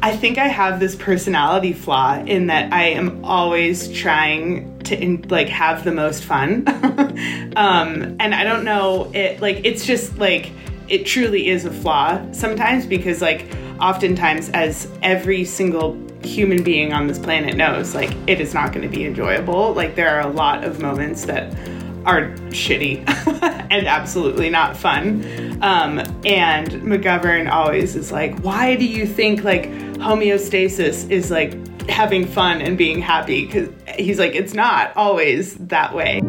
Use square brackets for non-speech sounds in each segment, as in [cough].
I think I have this personality flaw in that I am always trying to in, like have the most fun. [laughs] um, and I don't know it like it's just like it truly is a flaw sometimes because like oftentimes as every single human being on this planet knows like it is not going to be enjoyable. Like there are a lot of moments that are shitty [laughs] and absolutely not fun. Um, and McGovern always is like, why do you think like homeostasis is like having fun and being happy? Because he's like, it's not always that way.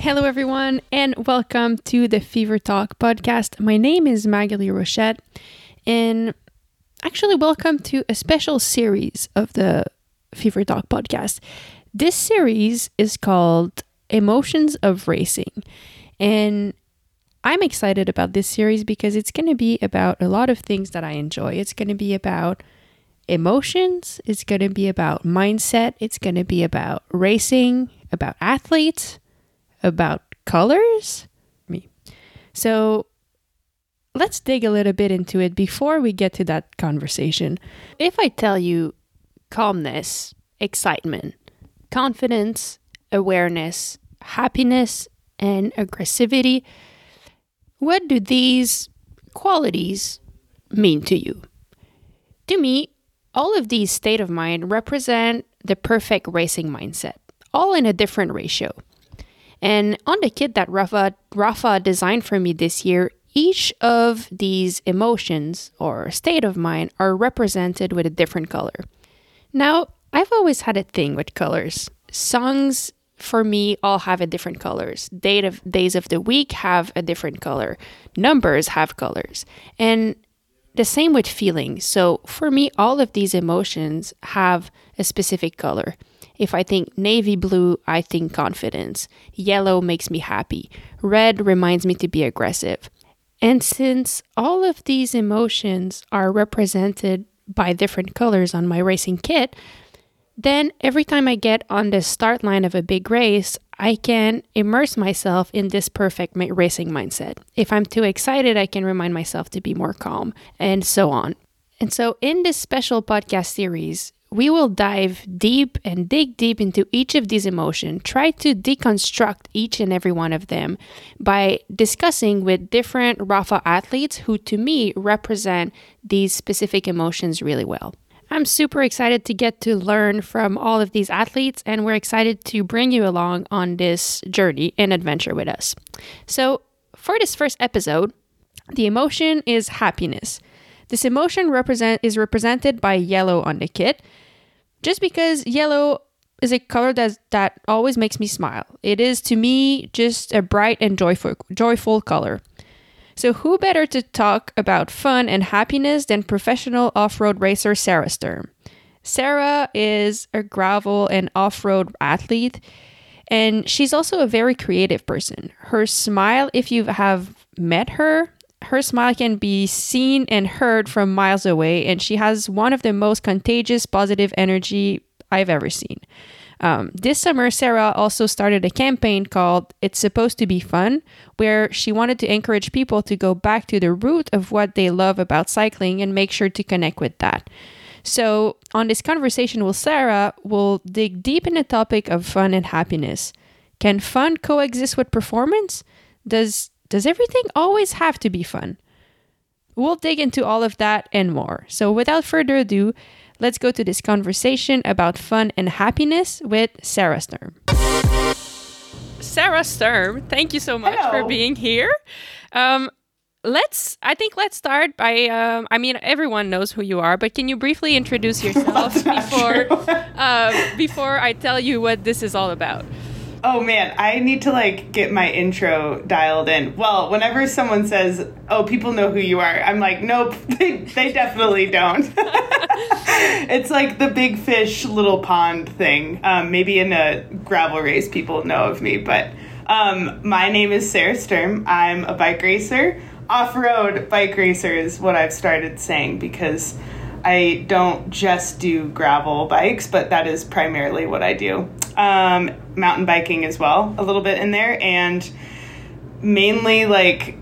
Hello, everyone, and welcome to the Fever Talk podcast. My name is Maghalie Rochette, and actually, welcome to a special series of the Fever Talk podcast. This series is called Emotions of Racing, and I'm excited about this series because it's going to be about a lot of things that I enjoy. It's going to be about emotions, it's going to be about mindset, it's going to be about racing, about athletes about colors? Me. So let's dig a little bit into it before we get to that conversation. If I tell you calmness, excitement, confidence, awareness, happiness, and aggressivity, what do these qualities mean to you? To me, all of these state of mind represent the perfect racing mindset, all in a different ratio. And on the kit that Rapha, Rapha designed for me this year, each of these emotions or state of mind are represented with a different color. Now, I've always had a thing with colors. Songs for me all have a different colors. Date of days of the week have a different color. Numbers have colors. And the same with feelings. So for me all of these emotions have a specific color. If I think navy blue, I think confidence. Yellow makes me happy. Red reminds me to be aggressive. And since all of these emotions are represented by different colors on my racing kit, then every time I get on the start line of a big race, I can immerse myself in this perfect racing mindset. If I'm too excited, I can remind myself to be more calm, and so on. And so, in this special podcast series, we will dive deep and dig deep into each of these emotions, try to deconstruct each and every one of them by discussing with different Rapha athletes who, to me, represent these specific emotions really well. I'm super excited to get to learn from all of these athletes, and we're excited to bring you along on this journey and adventure with us. So, for this first episode, the emotion is happiness. This emotion represent is represented by yellow on the kit, just because yellow is a color that that always makes me smile. It is to me just a bright and joyful joyful color. So who better to talk about fun and happiness than professional off-road racer Sarah Sturm? Sarah is a gravel and off-road athlete and she's also a very creative person. Her smile if you have met her her smile can be seen and heard from miles away, and she has one of the most contagious positive energy I've ever seen. Um, this summer, Sarah also started a campaign called It's Supposed to Be Fun, where she wanted to encourage people to go back to the root of what they love about cycling and make sure to connect with that. So, on this conversation with Sarah, we'll dig deep in the topic of fun and happiness. Can fun coexist with performance? Does does everything always have to be fun? We'll dig into all of that and more. So, without further ado, let's go to this conversation about fun and happiness with Sarah Sturm. Sarah Sturm, thank you so much Hello. for being here. Um, let's, I think, let's start by. Um, I mean, everyone knows who you are, but can you briefly introduce [laughs] yourself before uh, before I tell you what this is all about? Oh man, I need to like get my intro dialed in. Well, whenever someone says, "Oh, people know who you are," I'm like, "Nope, [laughs] they, they definitely don't." [laughs] it's like the big fish, little pond thing. Um, maybe in a gravel race, people know of me, but um, my name is Sarah Sturm. I'm a bike racer. Off-road bike racer is what I've started saying because I don't just do gravel bikes, but that is primarily what I do. Um, mountain biking as well, a little bit in there, and mainly like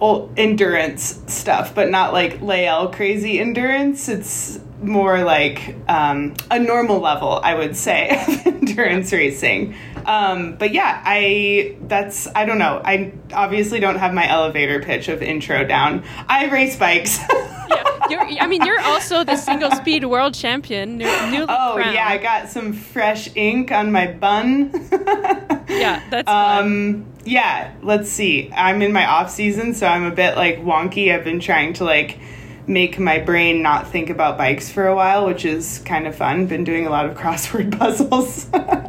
old endurance stuff, but not like Lael crazy endurance. It's more like um, a normal level, I would say, [laughs] of endurance racing. Um, but yeah, I that's I don't know. I obviously don't have my elevator pitch of intro down. I race bikes. [laughs] you're, I mean, you're also the single speed world champion. New, oh crowned. yeah, I got some fresh ink on my bun. [laughs] yeah, that's um, yeah. Let's see. I'm in my off season, so I'm a bit like wonky. I've been trying to like make my brain not think about bikes for a while, which is kind of fun. Been doing a lot of [laughs] crossword puzzles.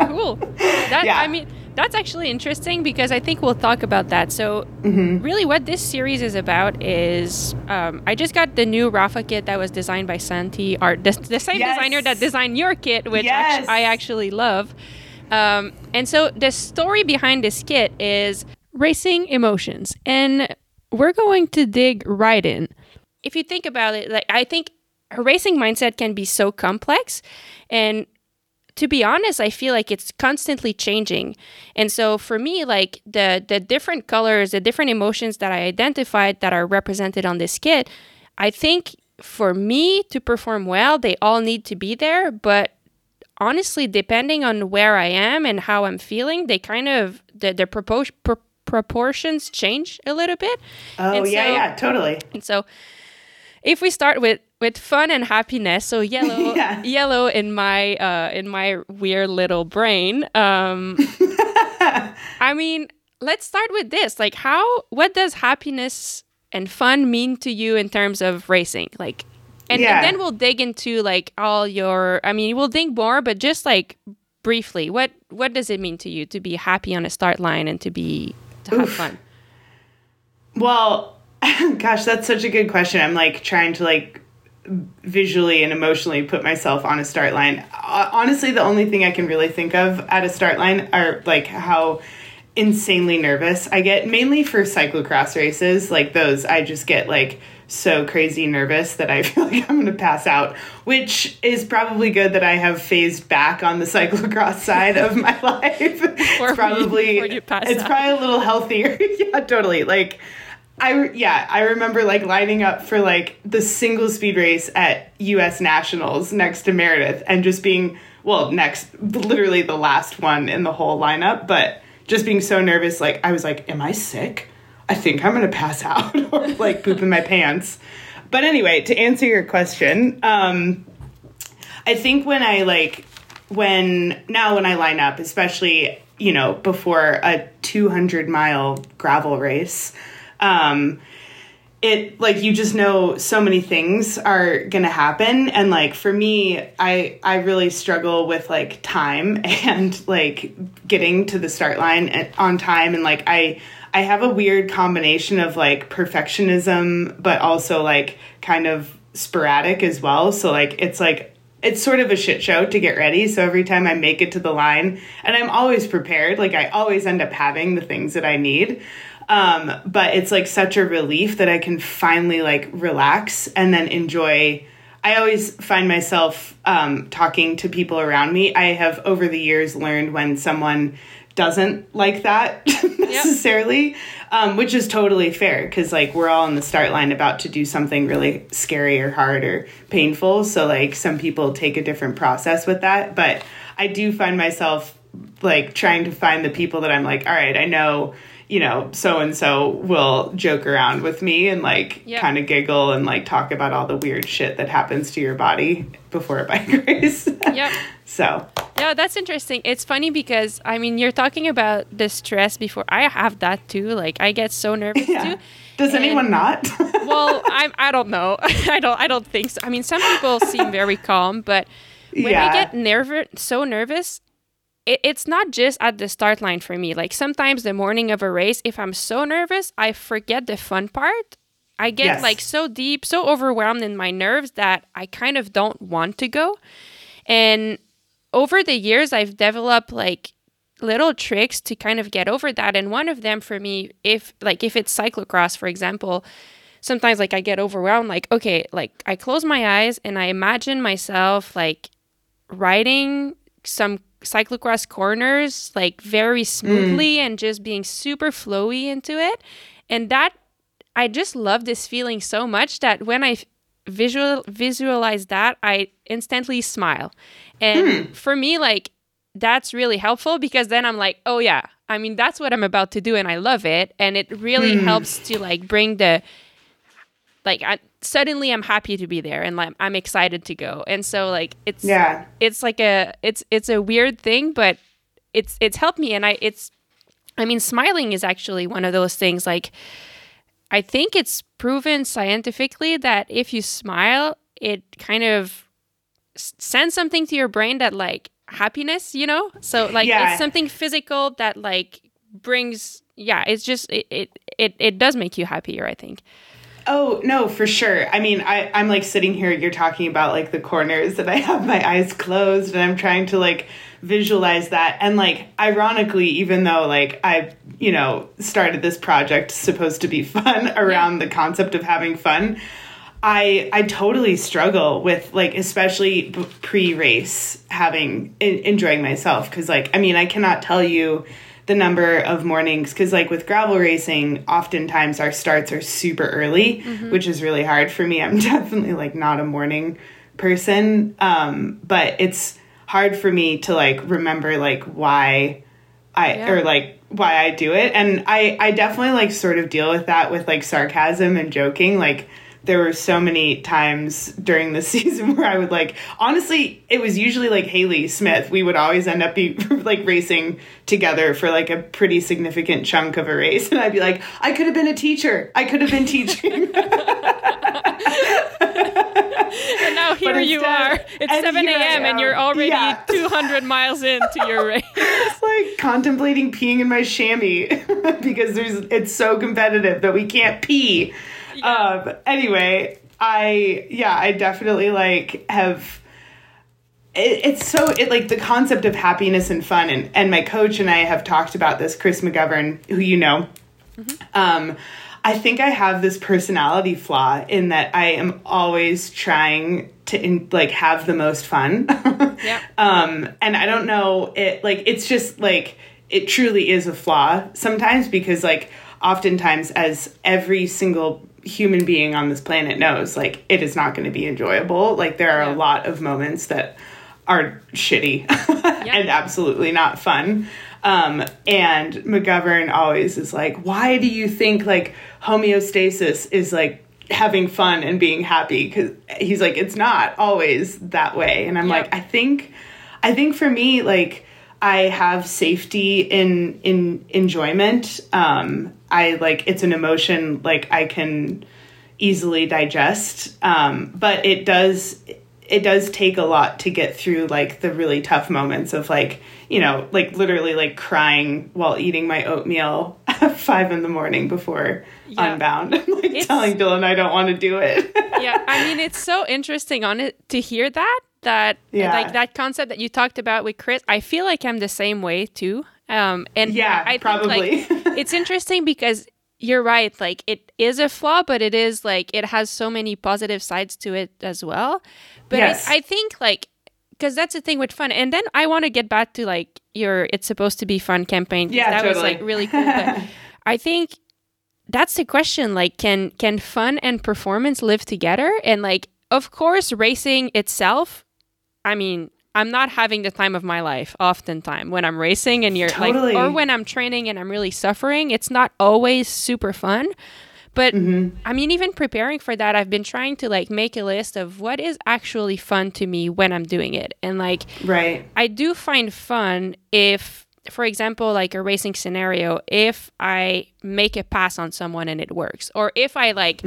cool. That, yeah. I mean, that's actually interesting because I think we'll talk about that. So, mm-hmm. really, what this series is about is um, I just got the new Rapha kit that was designed by Santi, art the, the same yes. designer that designed your kit, which yes. actu- I actually love. Um, and so, the story behind this kit is racing emotions, and we're going to dig right in if you think about it, like I think a racing mindset can be so complex and to be honest, I feel like it's constantly changing. And so for me, like the the different colors, the different emotions that I identified that are represented on this kit, I think for me to perform well, they all need to be there, but honestly, depending on where I am and how I'm feeling, they kind of the the propos- pro- proportions change a little bit. Oh and yeah, so, yeah, totally. And so if we start with with fun and happiness, so yellow, [laughs] yeah. yellow in my uh, in my weird little brain. Um, [laughs] I mean, let's start with this. Like, how? What does happiness and fun mean to you in terms of racing? Like, and, yeah. and then we'll dig into like all your. I mean, we'll think more, but just like briefly, what what does it mean to you to be happy on a start line and to be to have Oof. fun? Well, [laughs] Gosh, that's such a good question. I'm like trying to like visually and emotionally put myself on a start line. Honestly, the only thing I can really think of at a start line are like how insanely nervous I get, mainly for cyclocross races. Like those, I just get like so crazy nervous that I [laughs] feel like I'm going to pass out, which is probably good that I have phased back on the cyclocross [laughs] side of my [laughs] life. it's probably it's out. probably a little healthier. yeah, totally. Like I yeah, I remember like lining up for like the single speed race at US Nationals next to Meredith and just being well, next literally the last one in the whole lineup, but just being so nervous like I was like, am I sick? I think I'm going to pass out [laughs] or like poop in my pants. But anyway, to answer your question, um I think when I like when now when I line up, especially, you know, before a 200 mile gravel race, um, it like you just know so many things are gonna happen. And like for me i i really struggle with like time [laughs] and like getting to the start line on time. And like i i have a weird combination of like perfectionism but also like kind of sporadic as well. So like it's like it's sort of a shit show to get ready so every time i make it to the line and i'm always prepared like i always end up having the things that i need um, but it's like such a relief that I can finally like relax and then enjoy. I always find myself um, talking to people around me. I have over the years learned when someone doesn't like that [laughs] necessarily, yep. um, which is totally fair because like we're all in the start line about to do something really scary or hard or painful. So like some people take a different process with that, but I do find myself like trying to find the people that I'm like, all right, I know you know, so and so will joke around with me and like yep. kind of giggle and like talk about all the weird shit that happens to your body before a bike [laughs] race. yep. So. Yeah, that's interesting. It's funny because I mean, you're talking about the stress before. I have that too. Like I get so nervous [laughs] yeah. too. Does and, anyone not? [laughs] well, I I don't know. I don't I don't think so. I mean, some people seem very calm, but when yeah. I get nervous, so nervous, it, it's not just at the start line for me. Like sometimes the morning of a race, if I'm so nervous, I forget the fun part. I get yes. like so deep, so overwhelmed in my nerves that I kind of don't want to go. And over the years, I've developed like little tricks to kind of get over that. And one of them for me, if like if it's cyclocross, for example, sometimes like I get overwhelmed. Like, okay, like I close my eyes and I imagine myself like riding some cyclocross corners like very smoothly mm. and just being super flowy into it. And that I just love this feeling so much that when I visual visualize that, I instantly smile. And hmm. for me, like that's really helpful because then I'm like, oh yeah, I mean that's what I'm about to do and I love it. And it really hmm. helps to like bring the like I, suddenly I'm happy to be there and like I'm excited to go. And so like it's Yeah. it's like a it's it's a weird thing, but it's it's helped me and I it's I mean smiling is actually one of those things like I think it's proven scientifically that if you smile, it kind of sends something to your brain that like happiness, you know? So like Yeah. it's something physical that like brings yeah, it's just it it it, it does make you happier, I think. Oh no, for sure. I mean, I I'm like sitting here. You're talking about like the corners, and I have my eyes closed, and I'm trying to like visualize that. And like, ironically, even though like I you know started this project supposed to be fun [laughs] around the concept of having fun, I I totally struggle with like especially pre-race having en- enjoying myself because like I mean I cannot tell you the number of mornings because like with gravel racing oftentimes our starts are super early which is really hard for me. [laughs] I'm definitely like not a morning person. Um but it's hard for me to like remember like why i Yeah. or like why i do it. And i i definitely like sort of deal with that with like sarcasm and joking. Like there were so many times during the [laughs] season where I would like honestly it was usually like Haley Smith we would always end up be [laughs] like racing together for like a pretty significant chunk of a race and I'd be like I could have been a teacher I could have been teaching [laughs] And now here you are. It's 7 here a.m. and you're already Yeah. 200 miles into your race. It's like contemplating peeing in my chamois because there's it's so competitive that we can't pee. [laughs] Um anyway, I yeah, I definitely like have it, it's so it like the concept of happiness and fun and and my coach and I have talked about this Chris McGovern who you know um I think I have this personality flaw in that I am always trying to in, like have the most fun. [laughs] Yep. [laughs] Um and I don't know it like it's just like it truly is a flaw sometimes because like oftentimes as every single human being on this planet knows like it is not going to be enjoyable. Like there are Yeah. a lot of moments that are shitty [laughs] and absolutely not fun. Um, and McGovern always is like, why do you think like homeostasis is like having fun and being happy? Because he's like, it's not always that way. And I'm Yeah. like, I think, I think for me, like, I have safety in in enjoyment. Um, I like it's an emotion like I can easily digest. Um, but it does it does take a lot to get through like the really tough moments of like you know like literally like crying while eating my oatmeal [laughs] at five in the morning before Yeah. unbound [laughs] like It's- telling dylan i don't want to do it [laughs] yeah, I mean, it's so interesting on it to hear that that Yeah. like that concept that you talked about with Chris. I feel like I'm the same way too. Um, and Yeah, I think, probably. like, [laughs] it's interesting because you're right. Like it is a flaw, but it is like it has so many positive sides to it as well. But Yes. I, I think like because that's the thing with fun. And then I want to get back to like your "It's supposed to be fun" campaign. Yeah, that was like really cool. But [laughs] I think that's the question like can can fun and performance live together and like of course racing itself i mean i'm not having the time of my life oftentimes when i'm racing and you're Totally. like or when i'm training and i'm really suffering. It's not always super fun but mm-hmm. i mean even preparing for that i've been trying to like make a list of what is actually fun to me when i'm doing it. And like right. I do find fun if, for example, like a racing scenario, if I make a pass on someone and it works, or if I like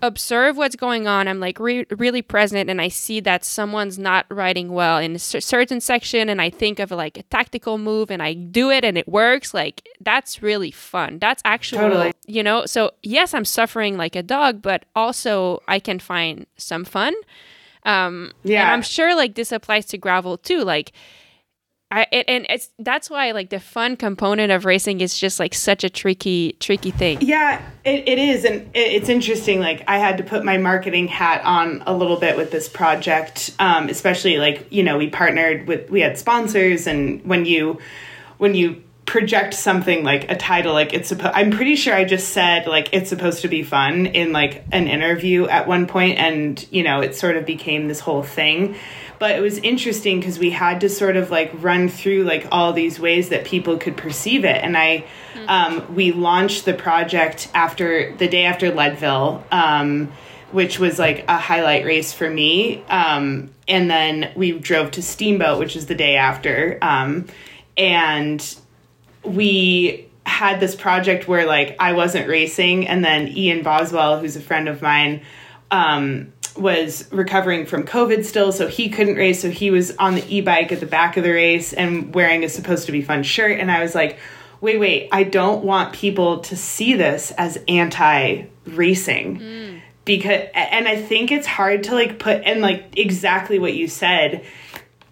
observe what's going on, I'm like re- really present and I see that someone's not riding well in a certain section, and I think of like a tactical move and I do it and it works, like that's really fun. That's actually, Totally. you know, so yes, I'm suffering like a dog, but also I can find some fun. Um, Yeah. And I'm sure like this applies to gravel too. Like, I and it's that's why like the fun component of racing is just like such a tricky tricky thing. Yeah, it, it is, and it, it's interesting. Like I had to put my marketing hat on a little bit with this project, um, especially like you know we partnered with we had sponsors, and when you when you project something like a title like it's supposed i'm pretty sure i just said like it's supposed to be fun in like an interview at one point and you know it sort of became this whole thing but it was interesting because we had to sort of like run through like all these ways that people could perceive it. And i mm-hmm. um, we launched the project after the day after leadville um, which was like a highlight race for me. Um, and then we drove to steamboat which is the day after. Um, and we had this project where like i wasn't racing. And then ian boswell who's a friend of mine um, was recovering from COVID still, so he couldn't race. So he was on the e bike at the back of the race and wearing a supposed to be fun shirt. And I was like, wait, wait, I don't want people to see this as anti racing. Mm. Because, and I think it's hard to like put, and like exactly what you said,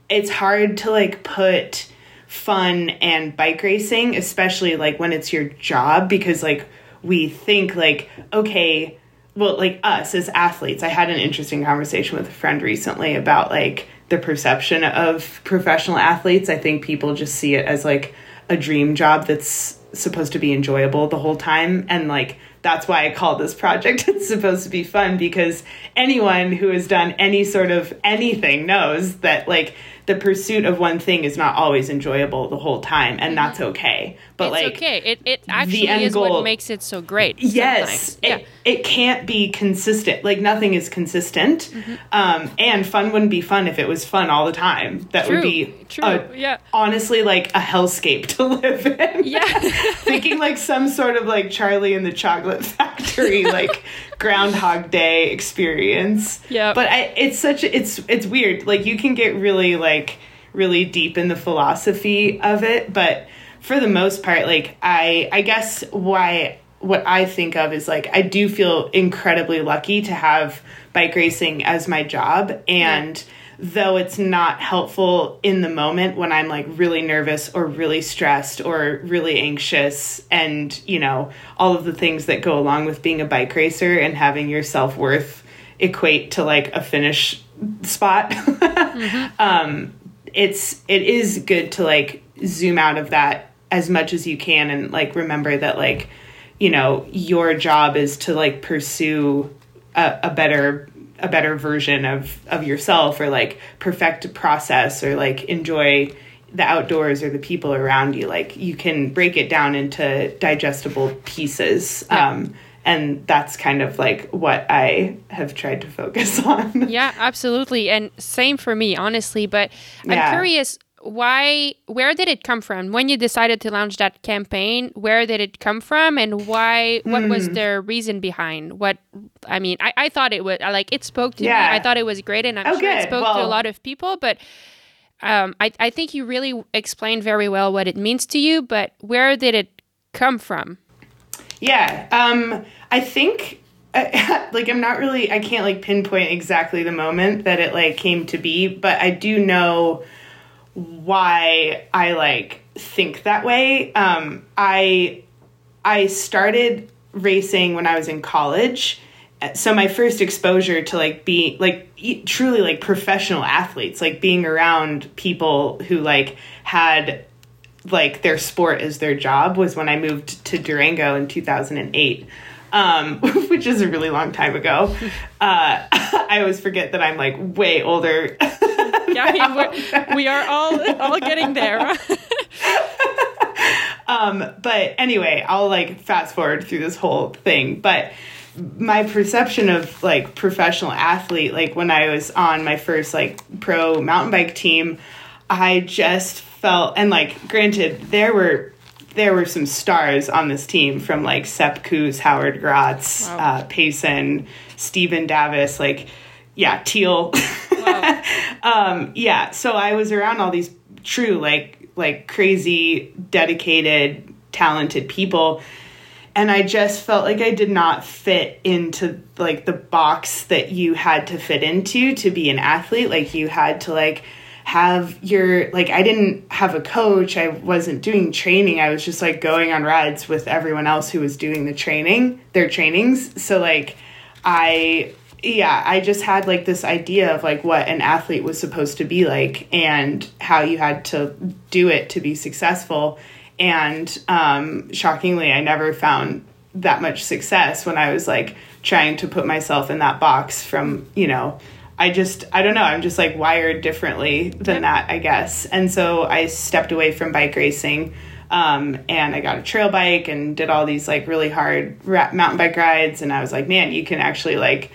it's hard to like put fun and bike racing, especially like when it's your job, because like we think like, okay, well like us as athletes i had an interesting conversation with a friend recently about like the perception of professional athletes. I think people just see it as like a dream job that's supposed to be enjoyable the whole time. And like that's why I call this project [laughs] it's supposed to be fun because anyone who has done any sort of anything knows that like the pursuit of one thing is not always enjoyable the whole time. And that's mm-hmm. okay but it's like okay. It, it actually is goal, what makes it so great. Yes. Yeah. it, it can't be consistent. Like nothing is consistent. Mm-hmm. um, and fun wouldn't be fun if it was fun all the time. That True. would be True. A, yeah. honestly like a hellscape to live in. [laughs] Yeah. [laughs] Thinking like some sort of like charlie and the chocolate factory [laughs] like groundhog day experience. Yeah but I, it's such a, it's it's weird. Like you can get really like really deep in the philosophy of it but for the most part like i i guess why what i think of is like i do feel incredibly lucky to have bike racing as my job and yeah though it's not helpful in the moment when I'm like really nervous or really stressed or really anxious and, you know, all of the things that go along with being a bike racer and having your self worth equate to like a finish spot. [laughs] mm-hmm. um, it's it is good to like zoom out of that as much as you can and like remember that like you know your job is to like pursue a, a better a better version of of yourself or like perfect a process or like enjoy the outdoors or the people around you like you can break it down into digestible pieces yeah. um, and that's kind of like what i have tried to focus [laughs] on yeah absolutely and same for me honestly but i'm yeah. curious why where did it come from when you decided to launch that campaign where did it come from and why what mm. was hmm. the reason behind what i mean i, I thought it was like it spoke to yeah. me i thought it was great and i'm oh, sure good. it spoke well, to a lot of people but um, I, I think you really explained very well what it means to you but where did it come from yeah um, i think [laughs] like i'm not really i can't like pinpoint exactly the moment that it like came to be but i do know why I like think that way. Um, I I started racing when I was in college. So my first exposure to like being like truly like professional athletes, like being around people who like had like their sport as their job was when I moved to Durango in 2008. Um, [laughs] which is a really long time ago. Uh, [laughs] I always forget that I'm like way older [laughs] yeah, we are all all getting there. [laughs] um, but anyway, I'll like fast forward through this whole thing, but my perception of like professional athlete like when i was on my first like pro mountain bike team i just felt and like granted there were there were some stars on this team from like Sepp Kuss, Howard Grotts, wow. uh, Payson, Stephen Davis, like yeah, Teal. [laughs] Um, yeah, so I was around all these true, like, like crazy, dedicated, talented people. And I just felt like I did not fit into like the box that you had to fit into to be an athlete. Like you had to like have your like I didn't have a coach. I wasn't doing training. I was just like going on rides with everyone else who was doing the training, their trainings. So like I yeah, I just had like this idea of like what an athlete was supposed to be like and how you had to do it to be successful. And um, shockingly, I never found that much success when I was like trying to put myself in that box from, you know, I just, I don't know, I'm just like wired differently than that, I guess. And so I stepped away from bike racing. Um, and I got a trail bike and did all these like really hard ra- mountain bike rides. And I was like, man, you can actually like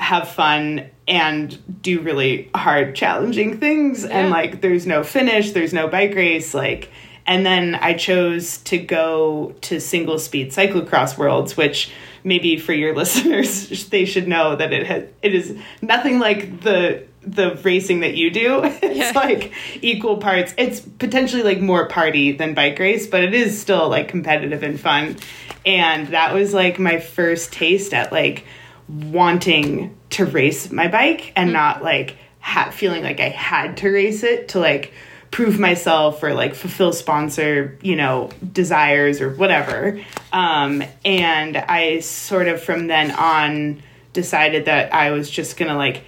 have fun and do really hard, challenging things. Yeah. And like, there's no finish, there's no bike race. Like, and then I chose to go to single speed cyclocross worlds, which maybe for your [laughs] listeners, they should know that it has, it is nothing like the the racing that you do. [laughs] It's yeah. like equal parts. It's potentially like more party than bike race, but it is still like competitive and fun. And that was like my first taste at like wanting to race my bike and mm-hmm. not like ha- feeling like I had to race it to like prove myself or like fulfill sponsor, you know, desires or whatever. Um, and I sort of from then on decided that I was just gonna like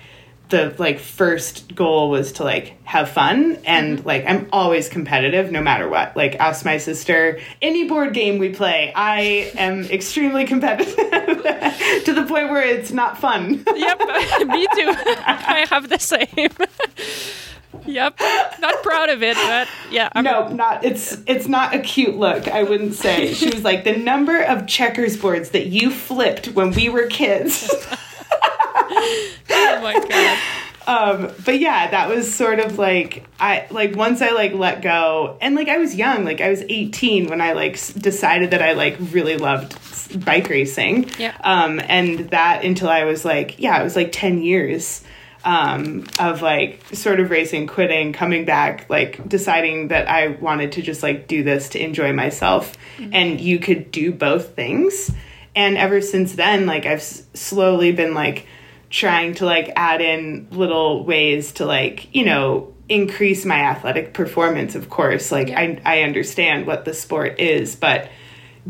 the like first goal was to like have fun and mm-hmm. like I'm always competitive no matter what. Like ask my sister any board game we play, I am extremely competitive [laughs] to the point where it's not fun. yep, [laughs] me too. [laughs] I have the same. Yep. Not proud of it, but yeah. I'm no, not it's it's not a cute look, I wouldn't say. She was like the number of checkers boards that you flipped when we were kids. Oh my god. Um, but yeah, that was sort of like I like once I like let go and like I was young, like I was 18 when I like decided that I like really loved bike racing. Yeah. Um, and that until I was like, yeah, it was like 10 years um, of like sort of racing, quitting, coming back, like deciding that I wanted to just like do this to enjoy myself. Mm-hmm. And you could do both things. And ever since then, like I've s- slowly been like trying to like add in little ways to like, you know, increase my athletic performance, of course. Like yeah. I, I understand what the sport is, but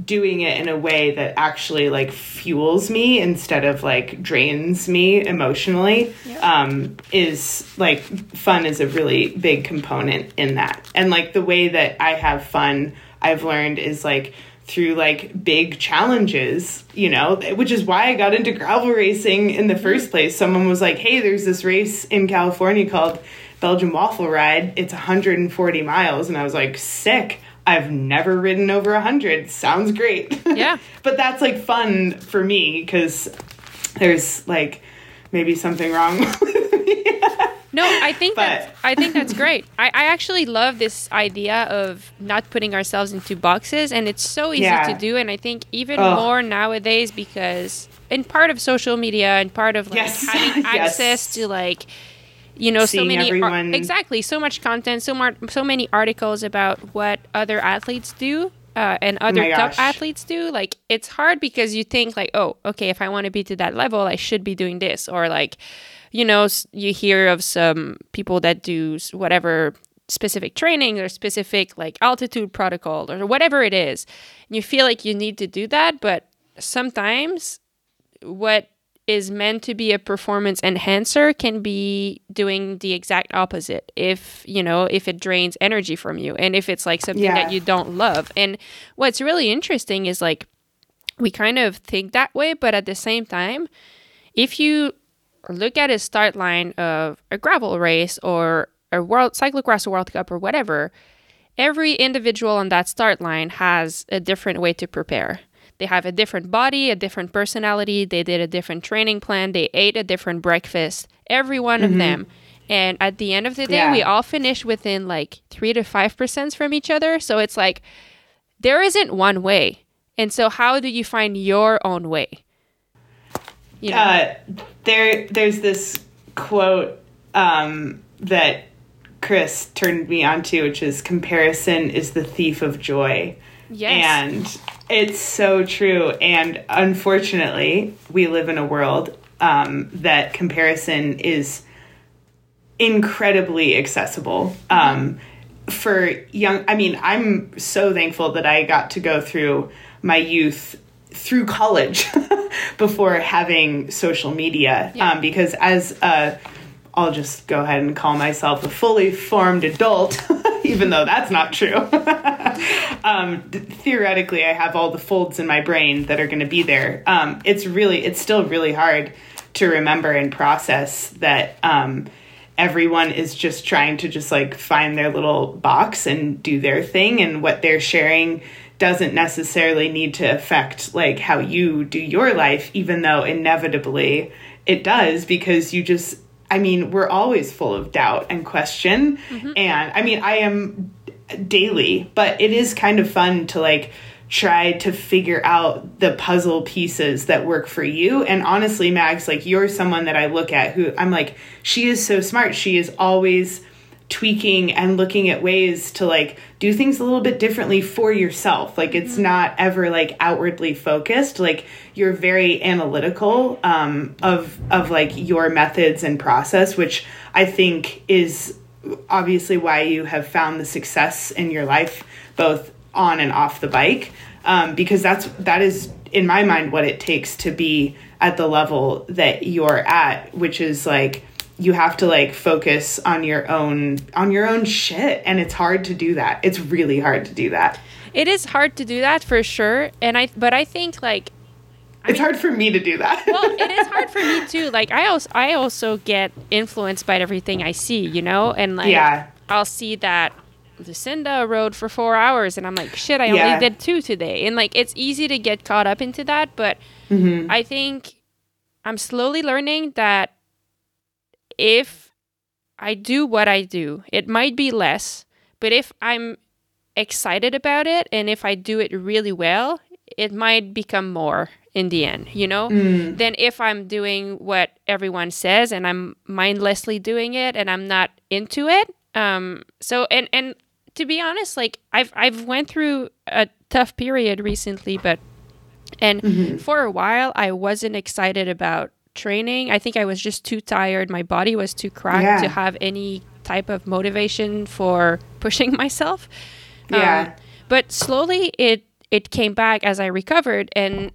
doing it in a way that actually like fuels me instead of like drains me emotionally um, is like fun is a really big component in that and like the way that i have fun i've learned is like through like big challenges you know which is why i got into gravel racing in the mm-hmm. first place someone was like hey there's this race in california called belgian waffle ride it's 140 miles and i was like sick I've never ridden over hundred. Sounds great. [laughs] Yeah. but that's like fun for me because there's like maybe something wrong [laughs] with me. No, I think that I think that's great. [laughs] I, I actually love this idea of not putting ourselves into boxes and it's so easy yeah. to do and I think even oh. more nowadays because in part of social media and part of like yes. having [laughs] access to like you know Seeing so many everyone... ar- exactly so much content so much so many articles about what other athletes do uh, and other oh top athletes do like it's hard because you think like oh okay if i want to be to that level i should be doing this or like you know you hear of some people that do whatever specific training or specific like altitude protocol or whatever it is and you feel like you need to do that but sometimes what is meant to be a performance enhancer can be doing the exact opposite if you know if it drains energy from you and if it's like something yeah. that you don't love and what's really interesting is like we kind of think that way but at the same time if you look at a start line of a gravel race or a world cyclocross world cup or whatever every individual on that start line has a different way to prepare they have a different body, a different personality. They did a different training plan. They ate a different breakfast. Every one mm-hmm. of them. And at the end of the day, yeah. we all finish within like three to five percent from each other. So it's like there isn't one way. And so, how do you find your own way? You know? uh, there, there's this quote um, that Chris turned me onto, which is comparison is the thief of joy. Yes. And it's so true. And unfortunately, we live in a world um, that comparison is incredibly accessible um, for young. I mean, I'm so thankful that I got to go through my youth through college [laughs] before having social media Yeah. um, because as a I'll just go ahead and call myself a fully formed adult, [laughs] even though that's not true. [laughs] um, theoretically, I have all the folds in my brain that are going to be there. Um, it's really, it's still really hard to remember and process that um, everyone is just trying to just like find their little box and do their thing, and what they're sharing doesn't necessarily need to affect like how you do your life, even though inevitably it does because you just I mean, we're always full of doubt and question. Mm-hmm. And I mean, I am daily, but it is kind of fun to like try to figure out the puzzle pieces that work for you. And honestly, Max, like you're someone that I look at who I'm like, she is so smart. She is always tweaking and looking at ways to like do things a little bit differently for yourself. Like it's not ever like outwardly focused. Like you're very analytical um of of like your methods and process which i think is obviously why you have found the success in your life both on and off the bike um, because that's that is in my mind what it takes to be at the level that you're at which is like you have to like focus on your own on your own shit and it's hard to do that it's really hard to do that It is hard to do that for sure, and I but I think like it's hard for me to do that well, it is [laughs] hard for me too. Like I also I also get influenced by everything I see, you know, and like Yeah. I'll see that Lucinda rode for four hours, and I'm like, shit, I Yeah. only did two today, and like it's easy to get caught up into that, but Mm-hmm. I think I'm slowly learning that if I do what I do, it might be less, but if I'm excited about it and if I do it really well, it might become more in the end, you know? Than if I'm doing what everyone says and I'm mindlessly doing it and I'm not into it. Um so and and to be honest, like I've I've went through a tough period recently, but and for a while, I wasn't excited about training. I think I was just too tired. My body was too cracked Yeah. to have any type of motivation for [laughs] pushing myself. Yeah. Um, but slowly it it came back as I recovered and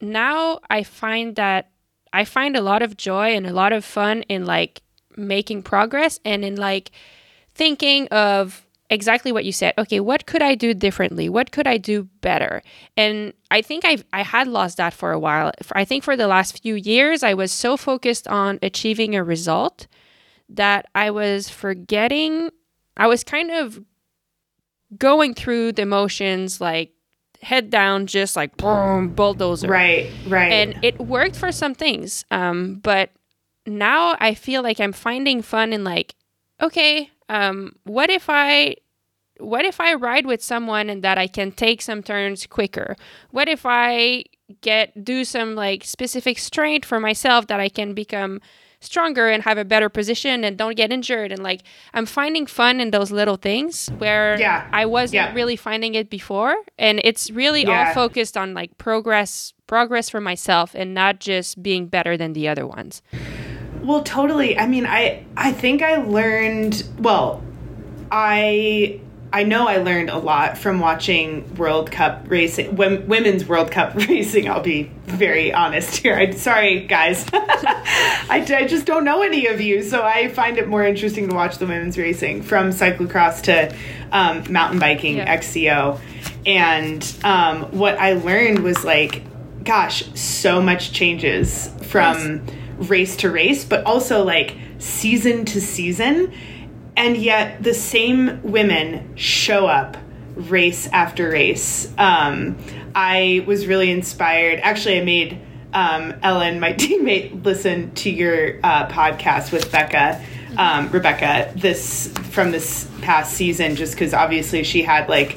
now I find that I find a lot of joy and a lot of fun in like making progress and in like thinking of exactly what you said. Okay, what could I do differently? What could I do better? And I think I I had lost that for a while. I think for the last few years I was so focused on achieving a result that I was forgetting I was kind of going through the motions like head down just like boom bulldozer right right and it worked for some things um but now i feel like i'm finding fun in like okay um what if i what if i ride with someone and that i can take some turns quicker? What if i get do some like specific strength for myself that i can become stronger and have a better position and don't get injured? And like i'm finding fun in those little things where Yeah. i wasn't Yeah. really finding it before. And it's really all focused on like progress progress for myself and not just being better than the other ones Well, totally. I mean, I I think I learned. Well, I I know I learned a lot from watching World Cup racing, women's World Cup [laughs] racing. I'll be very honest here. I'm sorry, guys. [laughs] I, I just don't know any of you, so I find it more interesting to watch the women's racing from cyclocross to um, mountain biking, Yeah. XCO, and um, what I learned was like, gosh, so much changes from race to race, but also like season to season. And yet the same women show up race after race. Um, I was really inspired. Actually, I made um, Ellen, my [laughs] teammate, listen to your uh, podcast with Becca, um, Rebecca, this from this past season, just because obviously she had like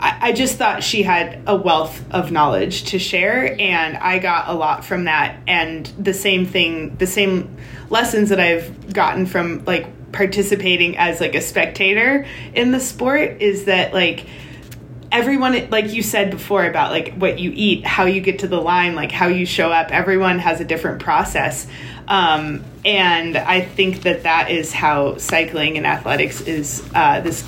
I, just thought she had a wealth of knowledge to share, and I got a lot from that. And the same thing, the same lessons that I've gotten from like participating as like a spectator in the sport is that like everyone like you said before about like what you eat how you get to the line like how you show up everyone has a different process Um, and I think that that is how cycling and athletics is uh, this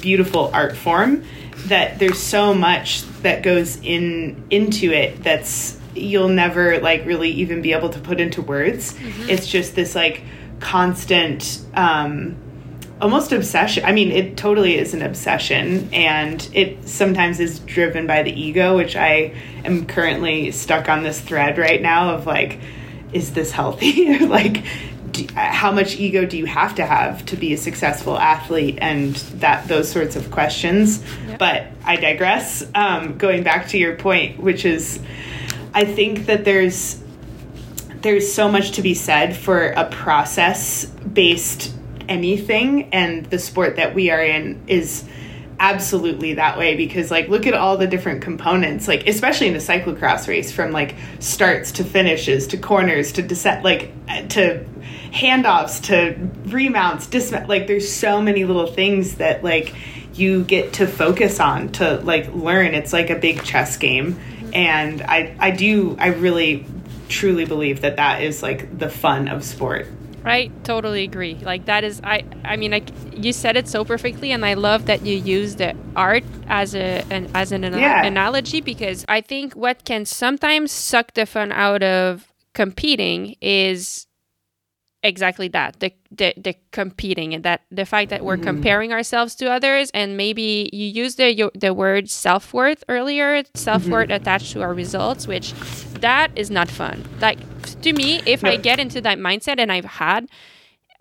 beautiful art form. That there's so much that goes in into it that's you'll never like really even be able to put into words. Mm-hmm. It's just this like constant. Um, almost obsession. I mean, it totally is an obsession, and it sometimes is driven by the ego, which I am currently stuck on this thread right now of like, is this healthy? [laughs] like, do, how much ego do you have to have to be a successful athlete, and that those sorts of questions. Yep. But I digress. Um, going back to your point, which is, I think that there's there's so much to be said for a process based anything and the sport that we are in is absolutely that way because like look at all the different components like especially in a cyclocross race from like starts to finishes to corners to descent like to handoffs to remounts dismount like there's so many little things that like you get to focus on to like learn it's like a big chess game and i i do i really truly believe that that is like the fun of sport right totally agree. Like that is I I mean like you said it so perfectly and I love that you use the art as a an, as an yeah. analogy because I think what can sometimes suck the fun out of competing is exactly that the, the the competing and that the fact that we're mm-hmm. comparing ourselves to others and maybe you used the the word self-worth earlier self-worth mm-hmm. attached to our results which that is not fun like to me if i get into that mindset and i've had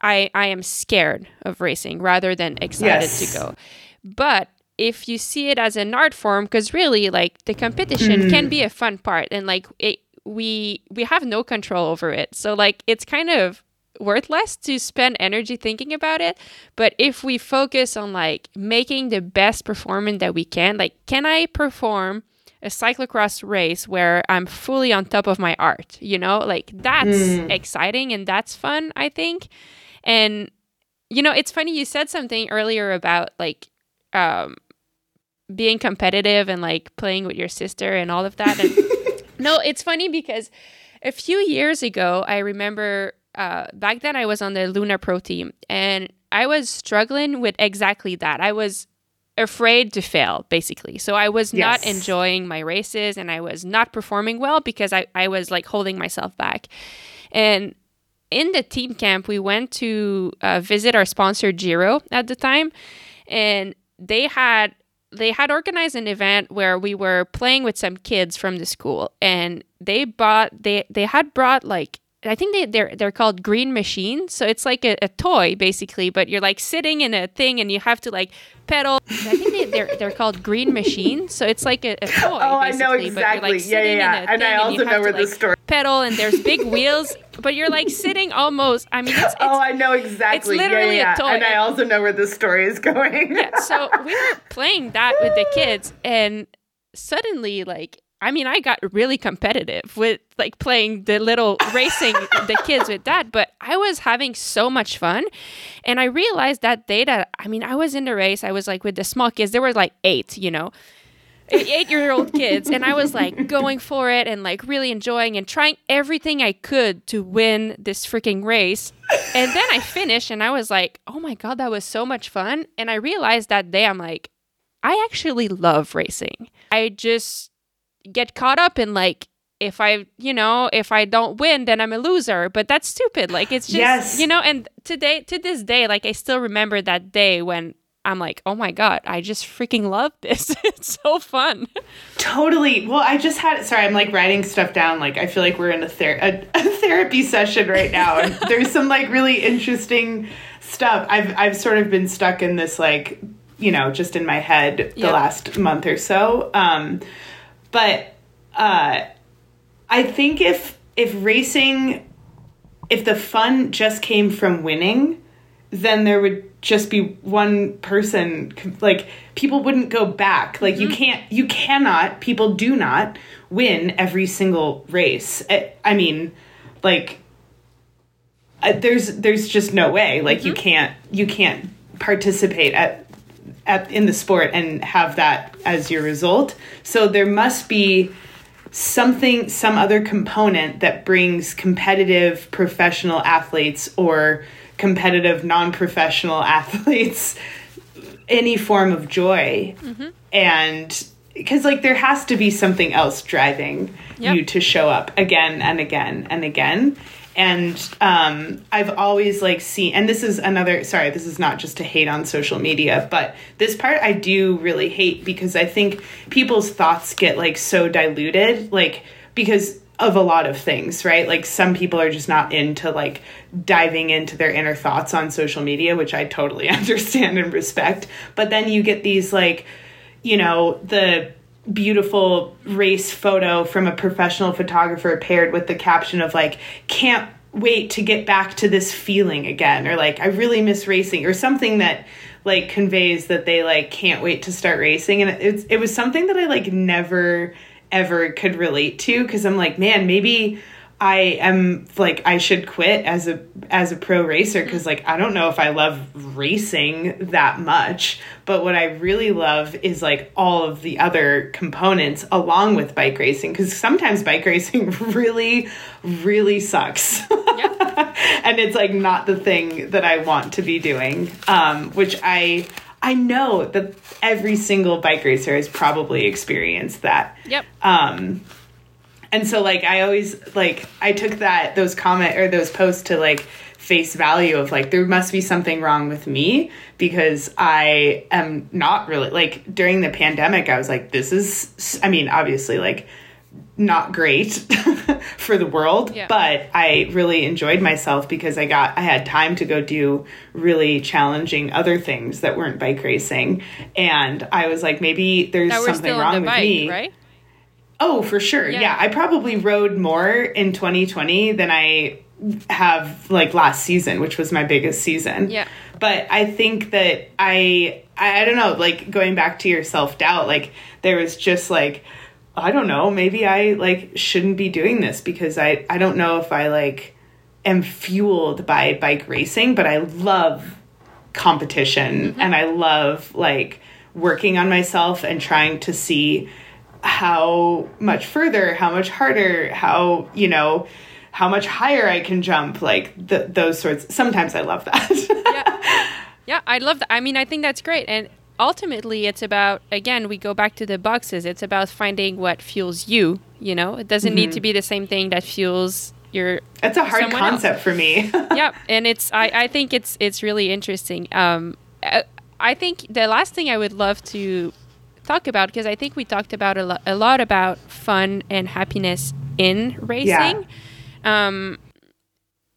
i i am scared of racing rather than excited yes. to go but if you see it as an art form because really like the competition mm. can be a fun part and like it we we have no control over it so like it's kind of worthless to spend energy thinking about it but if we focus on like making the best performance that we can like can i perform a cyclocross race where i'm fully on top of my art you know like that's mm. exciting and that's fun i think and you know it's funny you said something earlier about like um being competitive and like playing with your sister and all of that and [laughs] no it's funny because a few years ago i remember uh, back then I was on the Luna Pro team and I was struggling with exactly that. I was afraid to fail, basically. So I was yes. not enjoying my races and I was not performing well because I, I was like holding myself back. And in the team camp, we went to uh, visit our sponsor Giro at the time, and they had they had organized an event where we were playing with some kids from the school, and they bought they they had brought like I think they, they're they're called green machines. So it's like a, a, toy basically, but you're like sitting in a thing and you have to like pedal. I think they, they're they're called green machines. So it's like a, a toy. Oh, I know exactly. Like yeah, yeah, yeah. And I also and know where the story pedal and there's big [laughs] wheels, but you're like sitting almost. I mean, it's, oh, it's oh, I know exactly. It's literally yeah, yeah. a toy. And I also know where the story is going. yeah. So we were playing that with the kids, and suddenly, like I mean, I got really competitive with like playing the little [laughs] racing the kids with that, but I was having so much fun. And I realized that day that, I mean, I was in the race, I was like with the small kids, there were like eight, you know, eight year old kids. And I was like going for it and like really enjoying and trying everything I could to win this freaking race. And then I finished and I was like, oh my God, that was so much fun. And I realized that day, I'm like, I actually love racing. I just get caught up in like if I, you know, if I don't win, then I'm a loser. But that's stupid. Like it's just, yes. you know, and today, to this day, like I still remember that day when I'm like, oh my God, I just freaking love this. [laughs] it's so fun. Totally. Well, I just had, sorry, I'm like writing stuff down. Like, I feel like we're in a, ther- a, [laughs] a therapy session right now. And [laughs] there's some like really interesting stuff. I've, I've sort of been stuck in this, like, you know, just in my head the yep. last month or so. Um, but uh, I think if if racing, if the fun just came from winning, then there would just be one person. Like people wouldn't go back. Like mm-hmm. you can't, you cannot. People do not win every single race. I, I mean, like uh, there's there's just no way. Like mm-hmm. you can't you can't participate at at in the sport and have that as your result. So there must be something some other component that brings competitive professional athletes or competitive non-professional [laughs] athletes any form of joy mm-hmm. and because like there has to be something else driving yep. you to show up again and again and again and um, i've always like seen and this is another sorry this is not just to hate on social media but this part i do really hate because i think people's thoughts get like so diluted like because of a lot of things, right? Like some people are just not into like diving into their inner thoughts on social media, which I totally [laughs] understand and respect. But then you get these like, you know, the beautiful race photo from a professional photographer paired with the caption of like can't wait to get back to this feeling again or like I really miss racing or something that like conveys that they like can't wait to start racing. And it's it was something that I like never ever could relate to because I'm like, man, maybe I am like I should quit as a as a pro racer because like I don't know if I love racing that much, but what I really love is like all of the other components along with bike racing because sometimes bike [laughs] racing really really sucks. [laughs] and it's like not the thing that I want to be doing. Um, which I I know that every single bike racer has probably experienced that. Yep. Um, and so like I always like I took that those comment or those posts to like face value of like there must be something wrong with me because I am not really like during the pandemic I was like this is I mean obviously like not great [laughs] for the world yeah. but i really enjoyed myself because i got i had time to go do really challenging other things that weren't bike racing. And i was like maybe there's something wrong with bike, me. right oh for sure yeah. yeah i probably rode more in 2020 than i have like last season which was my biggest season yeah but i think that i i don't know like going back to your self-doubt like there was just like I don't know, maybe I like shouldn't be doing this because I I don't know if I like am fueled by bike racing, but I love competition mm-hmm. and I love like working on myself and trying to see how much further, how much harder, how, you know, how much higher I can jump, like the, those sorts. Sometimes I love that. [laughs] yeah. yeah, I love that. I mean, I think that's great. And ultimately it's about again we go back to the boxes it's about finding what fuels you you know it doesn't mm-hmm. need to mm-hmm. be the same thing that fuels your that's a hard concept else. for me [laughs] yeah and it's I, I think it's it's really interesting um I, I think the last thing i would love to talk about because i think we talked about a, lo- a lot about fun and happiness in racing yeah. um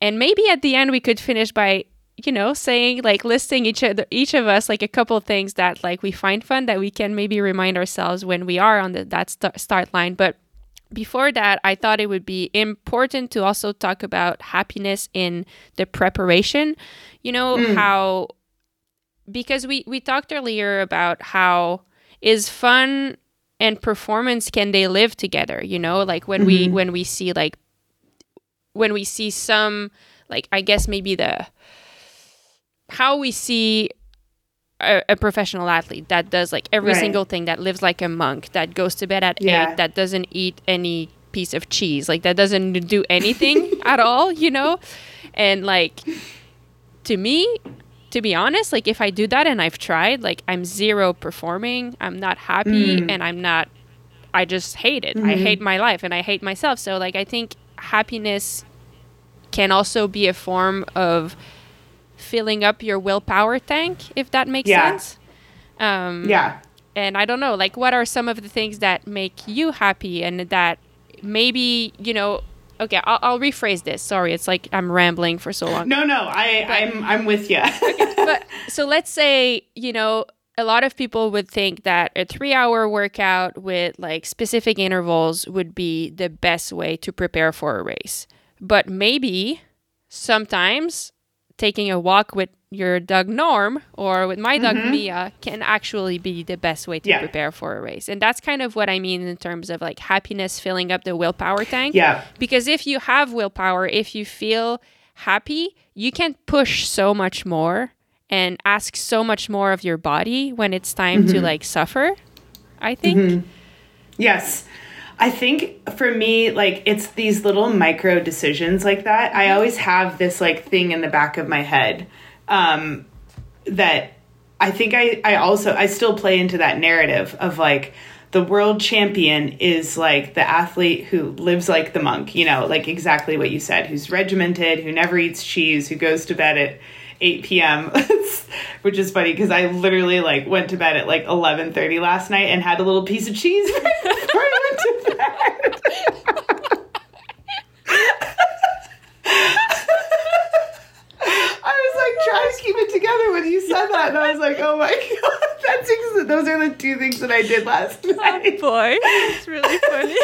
and maybe at the end we could finish by you know saying like listing each of each of us like a couple of things that like we find fun that we can maybe remind ourselves when we are on the, that st- start line but before that i thought it would be important to also talk about happiness in the preparation you know mm. how because we we talked earlier about how is fun and performance can they live together you know like when mm-hmm. we when we see like when we see some like i guess maybe the how we see a, a, professional athlete that does like every right. single thing that lives like a monk that goes to bed at yeah. eight that doesn't eat any piece of cheese like that doesn't do anything [laughs] at all you know and like to me to be honest like if i do that and i've tried like i'm zero performing i'm not happy mm. and i'm not i just hate it mm-hmm. i hate my life and i hate myself so like i think happiness can also be a form of filling up your willpower tank, if that makes yeah. sense. Um, yeah. And I don't know, like, what are some of the things that make you happy and that maybe, you know, okay, I'll, I'll rephrase this. Sorry, it's like I'm rambling for so long. No, no, I, but, I'm, I'm with you. [laughs] okay, but so let's say, you know, a lot of people would think that a three hour workout with like specific intervals would be the best way to prepare for a race. But maybe sometimes taking a walk with your dog Norm or with my dog mm-hmm. Mia can actually be the best way to yeah. prepare for a race. And that's kind of what I mean in terms of like happiness filling up the willpower tank. Yeah. Because if you have willpower, if you feel happy, you can push so much more and ask so much more of your body when it's time mm-hmm. to like suffer. I think. Mm-hmm. Yes. I think for me, like it's these little micro decisions like that. I always have this like thing in the back of my head um, that I think I I also I still play into that narrative of like the world champion is like the athlete who lives like the monk, you know, like exactly what you said, who's regimented, who never eats cheese, who goes to bed at 8 p.m. [laughs] which is funny because I literally like went to bed at like 11:30 last night and had a little piece of cheese [laughs] before I went to bed. I was like trying to keep it together when you said that, and I was like, "Oh my [laughs] god, that's ex- those are the two things that I did last night." Oh boy, it's really funny.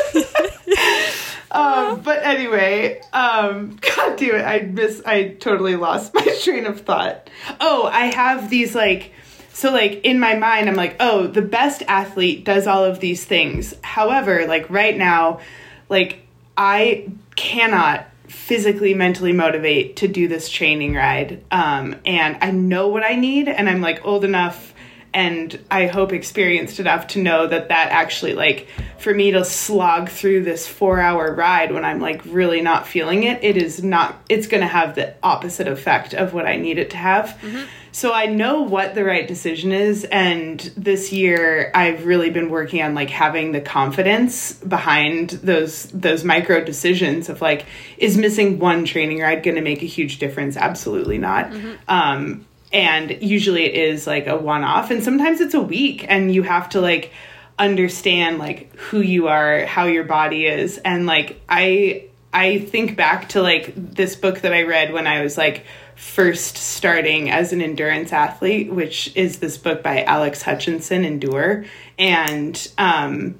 [laughs] um, but anyway, um, God damn it, I miss, I totally lost my [laughs] train of thought. Oh, I have these like, so like in my mind, I'm like, oh, the best athlete does all of these things. However, like right now, like I cannot physically mentally motivate to do this training ride um, and i know what i need and i'm like old enough and i hope experienced enough to know that that actually like for me to slog through this four hour ride when i'm like really not feeling it it is not it's going to have the opposite effect of what i need it to have mm-hmm. So i know what the right decision is and this year i've really been working on like having the confidence behind those those micro decisions of like is missing one training ride going to make a huge difference absolutely not mm-hmm. um, and usually it is like a one off and sometimes it's a week and you have to like understand like who you are how your body is and like i i think back to like this book that i read when i was like first starting as an endurance athlete which is this book by alex hutchinson endure and um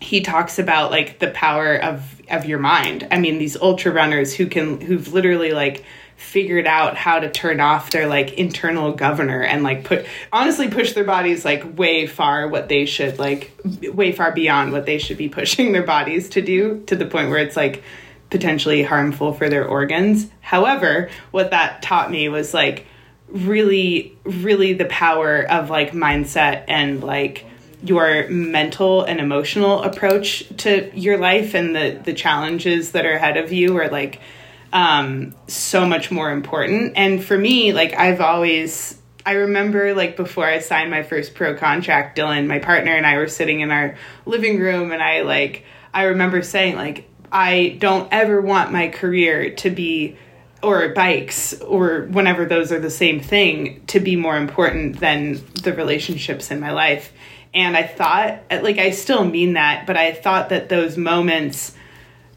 he talks about like the power of of your mind. I mean these ultra runners who can who've literally like figured out how to turn off their like internal governor and like put honestly push their bodies like way far what they should like way far beyond what they should be pushing their bodies to do to the point where it's like potentially harmful for their organs. However, what that taught me was like really really the power of like mindset and like your mental and emotional approach to your life and the the challenges that are ahead of you are like um, so much more important. And for me, like I've always, I remember like before I signed my first pro contract, Dylan, my partner, and I were sitting in our living room, and I like, I remember saying like, I don't ever want my career to be or bikes or whenever those are the same thing to be more important than the relationships in my life. And I thought like I still mean that, but I thought that those moments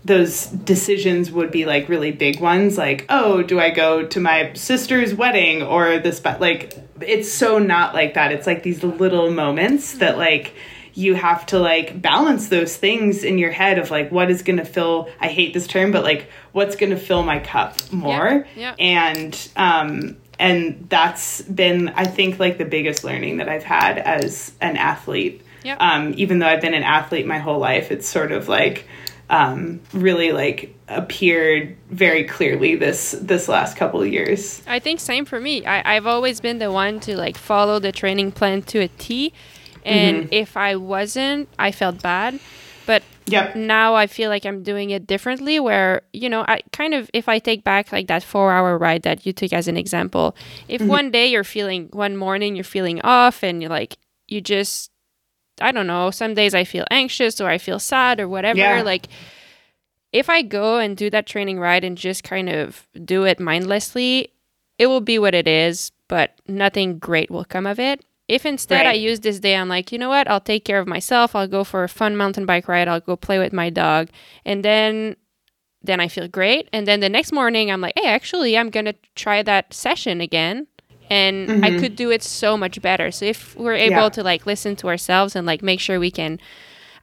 those decisions would be like really big ones like oh do i go to my sister's wedding or this but like it's so not like that it's like these little moments that like you have to like balance those things in your head of like what is going to fill i hate this term but like what's going to fill my cup more yeah, yeah. and um and that's been i think like the biggest learning that i've had as an athlete yeah. um even though i've been an athlete my whole life it's sort of like um, really like appeared very clearly this this last couple of years. I think same for me. I, I've always been the one to like follow the training plan to a T, and mm-hmm. if I wasn't, I felt bad. But yep. now I feel like I'm doing it differently. Where you know, I kind of if I take back like that four hour ride that you took as an example, if mm-hmm. one day you're feeling one morning you're feeling off and you're like you just I don't know, some days I feel anxious or I feel sad or whatever. Yeah. Like, if I go and do that training ride and just kind of do it mindlessly, it will be what it is, but nothing great will come of it. If instead right. I use this day, I'm like, you know what? I'll take care of myself. I'll go for a fun mountain bike ride. I'll go play with my dog. And then then I feel great. And then the next morning, I'm like, hey, actually, I'm going to try that session again and mm-hmm. I could do it so much better. So if we're able yeah. to like listen to ourselves and like make sure we can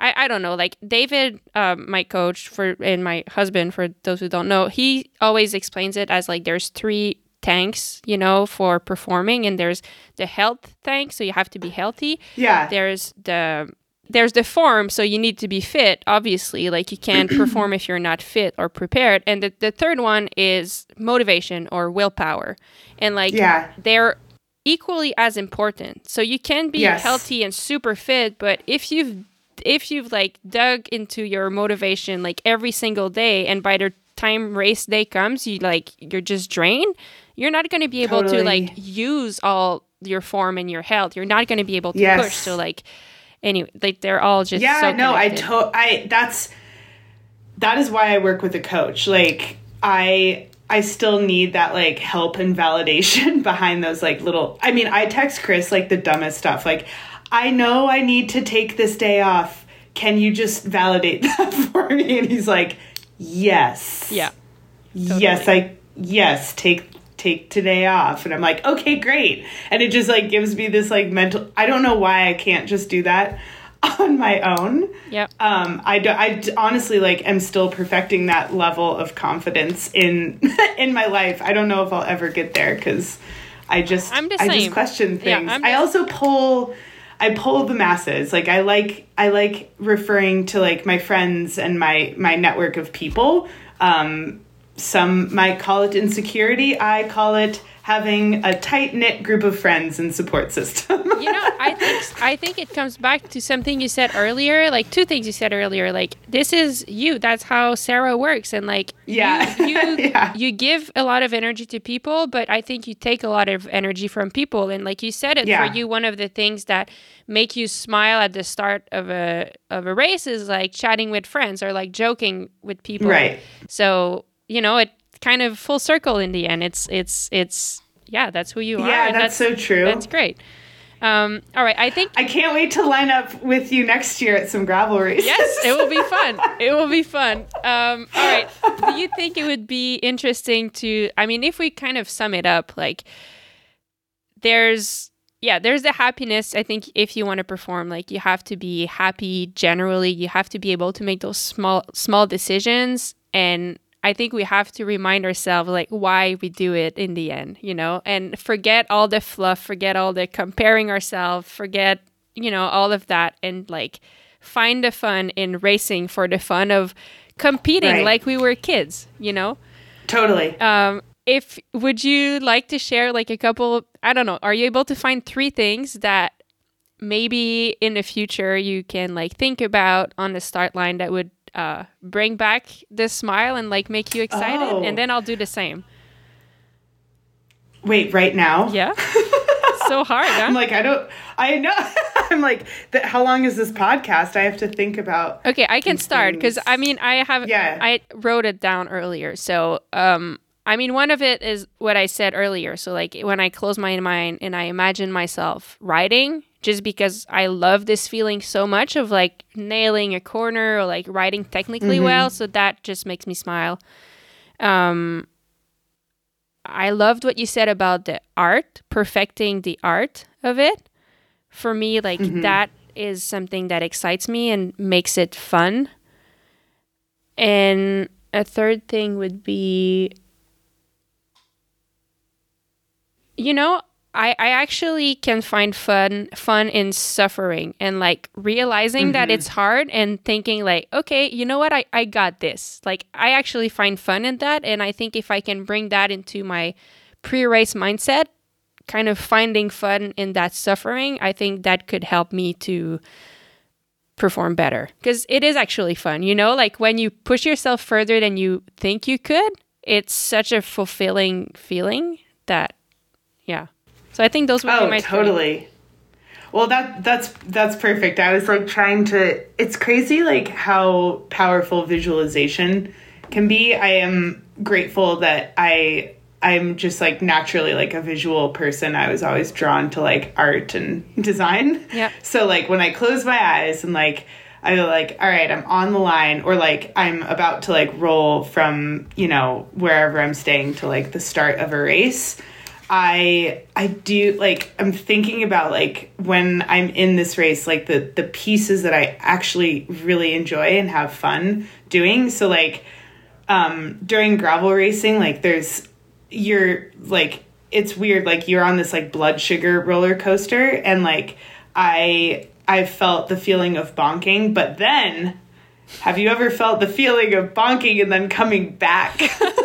I, I don't know, like David, um, my coach for and my husband, for those who don't know, he always explains it as like there's three tanks, you know, for performing, and there's the health tank, so you have to be healthy. Yeah. There's the there's the form, so you need to be fit, obviously. Like you can't [clears throat] perform if you're not fit or prepared. And the, the third one is motivation or willpower. And like yeah. they're equally as important. So you can be yes. healthy and super fit, but if you've if you've like dug into your motivation like every single day and by the time race day comes you like you're just drained you're not going to be able Totally. to like use all your form and your health. You're not going to be able to Yes. push so like anyway like they're all just yeah so no i to i that's that is why i work with a coach. Like i i still need that like help and validation [laughs] behind those like little i mean i text chris like the dumbest stuff. Like i know i need to take this day off. Can you just validate [laughs] that for me? And he's like yes. Yeah. Yes i yes take take today off. And i'm like okay great. And it just like gives me this like mental i don't know why i can't just do that [laughs] on my own. Yeah um i do, i honestly like am still perfecting that level of confidence in [laughs] in my life. I don't know if i'll ever get there because i just I'm the i just question things. I'm i also pull i pull the masses. Like i like i like referring to like my friends and my my network of people. Um some might call it insecurity i call it having a tight knit group of friends and support system you know [laughs] i think i think it comes back to something you said earlier like two things you said earlier like this is you that's how sarah works and like Yeah. you you, [laughs] Yeah. you give a lot of energy to people but i think you take a lot of energy from people and like you said it Yeah. for you one of the things that make you smile at the start of a of a race is like chatting with friends or like joking with people Right. so you know it kind of full circle in the end it's it's it's yeah that's who you are yeah and that's so true that's great um, all right, I think I can't wait to line up with you next year at some gravel races. yes, it will be fun. [laughs] It will be fun. Um, all right, do you think it would be interesting to? I mean, if we kind of sum it up, like there's yeah, there's the happiness. I think if you want to perform, like you have to be happy generally. You have to be able to make those small small decisions and I think we have to remind ourselves like why we do it in the end, you know, and forget all the fluff, forget all the comparing ourselves, forget, you know, all of that and like find the fun in racing for the fun of competing Right. like we were kids, you know? Totally. Um if would you like to share like a couple I don't know, are you able to find three things that maybe in the future you can like think about on the start line that would uh, bring back this smile and like make you excited Oh. and then I'll do the same. Wait, right now? Yeah. [laughs] so hard, huh? I'm like, I don't, I know. [laughs] I'm like, th- how long is this podcast? I have to think about. Okay, I can start because. I mean I have Yeah. I wrote it down earlier. So um I mean one of it is what I said earlier. So like when I close my mind and I imagine myself riding just because I love this feeling so much of like nailing a corner or like riding technically well, so that just makes me smile. Um I loved what you said about the art, perfecting the art of it. For me, like that is something that excites me and makes it fun. And a third thing would be you know, I, I actually can find fun fun in suffering and like realizing that mm-hmm. it's hard and thinking like, okay, you know what, I, I got this. Like I actually find fun in that and I think if I can bring that into my pre race mindset, kind of finding fun in that suffering, I think that could help me to perform better. Because it is actually fun, you know, like when you push yourself further than you think you could, it's such a fulfilling feeling that yeah. So I think those would be Oh, my three. totally. Well, that that's that's perfect. I was like trying to. It's crazy, like how powerful visualization can be. I am grateful that I I'm just like naturally like a visual person. I was always drawn to like art and [laughs] design. Yeah. So like when I close my eyes and like I like, all right, I'm on the line, or like I'm about to like roll from you know wherever I'm staying to like the start of a race. I I do like I'm thinking about like when I'm in this race, like the the pieces that I actually really enjoy and have fun doing. So like um during gravel racing, like there's you're like it's weird like you're on this like blood sugar roller coaster and like I I felt the feeling of bonking, but then have you ever felt the feeling of bonking and then coming back? [laughs]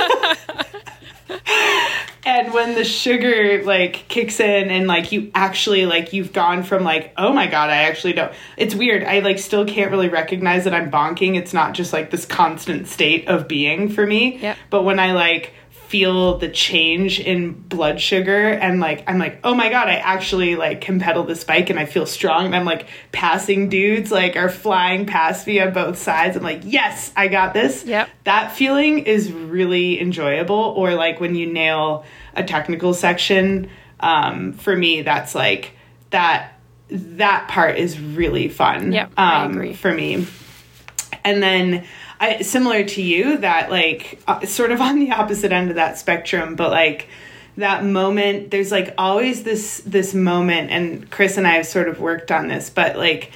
[laughs] and when the sugar like kicks in and like you actually like you've gone from like oh my god i actually don't it's weird. I like still can't really recognize that i'm bonking. It's not just like this constant state of being for me. Yep. but when i like feel the change in blood sugar and like I'm like, oh my god, I actually like can pedal this bike and I feel strong and I'm like passing dudes like are flying past me on both sides. I'm like, yes, I got this. Yep. That feeling is really enjoyable. Or like when you nail a technical section, um, for me that's like that that part is really fun. Yep, um, I agree. for me. And then I, similar to you, that like uh, sort of [laughs] on the opposite end of that spectrum, but like that moment, there's like always this this moment, and Chris and I have sort of worked on this, but like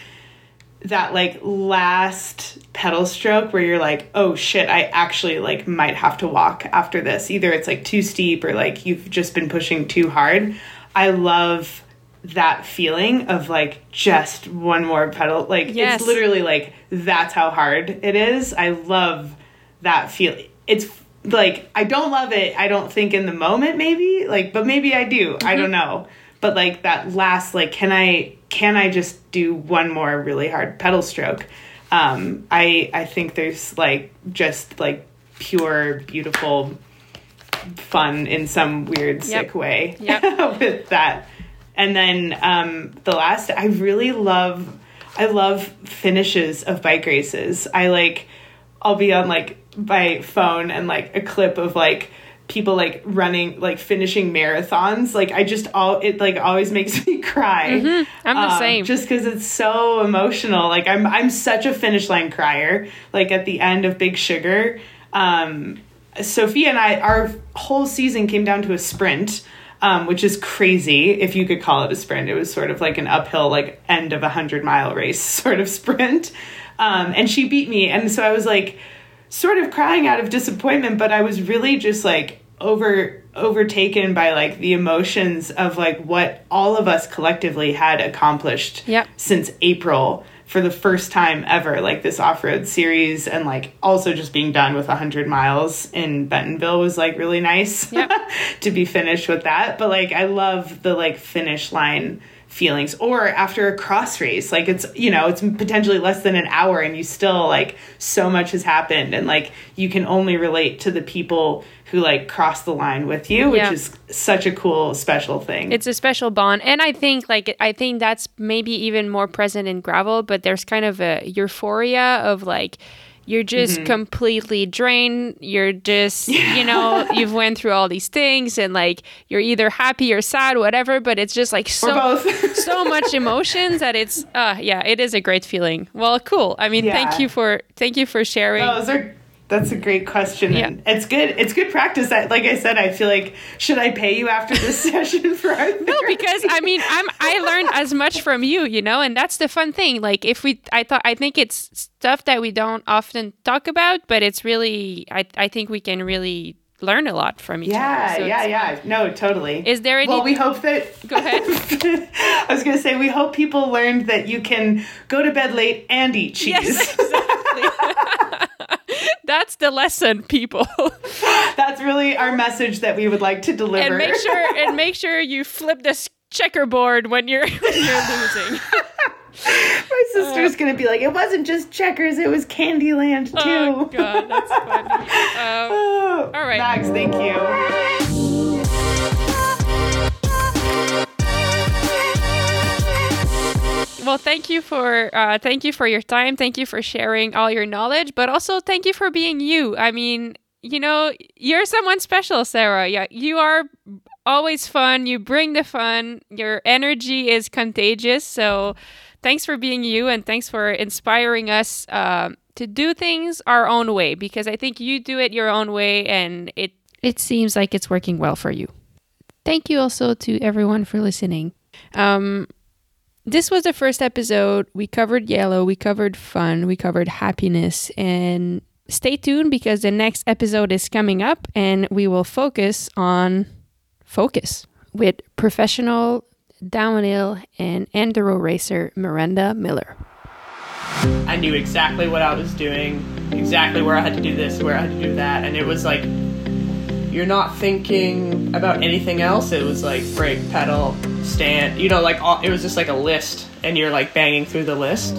that like last pedal stroke where you're like, oh shit, I actually like might have to walk after this. Either it's like too steep or like you've just been pushing too hard. I love that feeling of like just one more pedal. Like Yes. it's literally like that's how hard it is. I love that feel. It's like I don't love it. I don't think in the moment maybe like but maybe I do. I don't know. But like that last like can I can I just do one more really hard pedal stroke? Um I I think there's like just like pure beautiful fun in some weird sick way Yep. [laughs] with that. And then um, the last, I really love, I love finishes of bike races. I like, I'll be on like my phone and like a clip of like people like running, like finishing marathons. Like I just all it like always [laughs] makes me cry. I'm the Um, same. Just because it's so emotional. Like I'm I'm such a finish line crier. Like at the end of Big Sugar, um, Sofia and I, our whole season came down to a sprint. Um, which is crazy if you could call it a sprint. It was sort of like an uphill, like end of a hundred mile race [laughs] sort of sprint. Um, and she beat me. And so I was like, sort of crying out of disappointment, but I was really just like over overtaken by like the emotions of like what all of us collectively had accomplished Yep. since April for the first time ever like this off-road series and like also just being done with 100 miles in Bentonville was like really nice Yep. [laughs] to be finished with that but like I love the like finish line feelings or after a cross race like it's you know it's potentially less than an hour and you still like so much has happened and like you can only relate to the people who like cross the line with you which Yeah. is such a cool special thing. It's a special bond. And i think like i think that's maybe even more present in gravel but there's kind of a euphoria of like you're just Mm-hmm. completely drained. You're just [laughs] you know you've went through all these things and like you're either happy or sad whatever but it's just like so [laughs] so much emotions that it's uh yeah it is a great feeling. Well cool. I mean thank you for thank you for sharing. Those are that's a great question. Yeah. And it's good. It's good practice. I, like I said, I feel like should I pay you after this [laughs] session for our No, because I mean, I'm I learned as much from you, you know, and that's the fun thing. Like if we, I thought, I think it's stuff that we don't often talk about, but it's really, I, I think we can really learn a lot from each Yeah, other. So yeah, it's- yeah. No, totally. Is there any? well, we hope that. Go ahead. [laughs] I was gonna say we hope people learned that you can go to bed late and eat cheese. yes, exactly. [laughs] that's the lesson, people. [laughs] That's really our message that we would like to deliver. and make sure [laughs] and make sure you flip this checkerboard when you're [laughs] when you're losing. My sister's gonna be like, it wasn't just checkers; it was Candyland too. oh God, that's funny. Um, Oh, All right. Max. Thank you. Well, thank you for uh, thank you for your time. Thank you for sharing all your knowledge, but also thank you for being you. I mean, you know, you're someone special, Sarah. Yeah, you are always fun. You bring the fun. Your energy is contagious. So, thanks for being you, and thanks for inspiring us um, to do things our own way. Because I think you do it your own way, and it it seems like it's working well for you. Thank you also to everyone for listening. Um, this was the first episode. We covered yellow, we covered fun, we covered happiness, and stay tuned because the next episode is coming up and we will focus on focus with professional downhill and enduro racer Miranda Miller. I knew exactly what I was doing, exactly where I had to do this, where I had to do that, and it was like you're not thinking about anything else. It was like brake, pedal, stand. You know, like all, it was just like a list, and you're like banging through the list.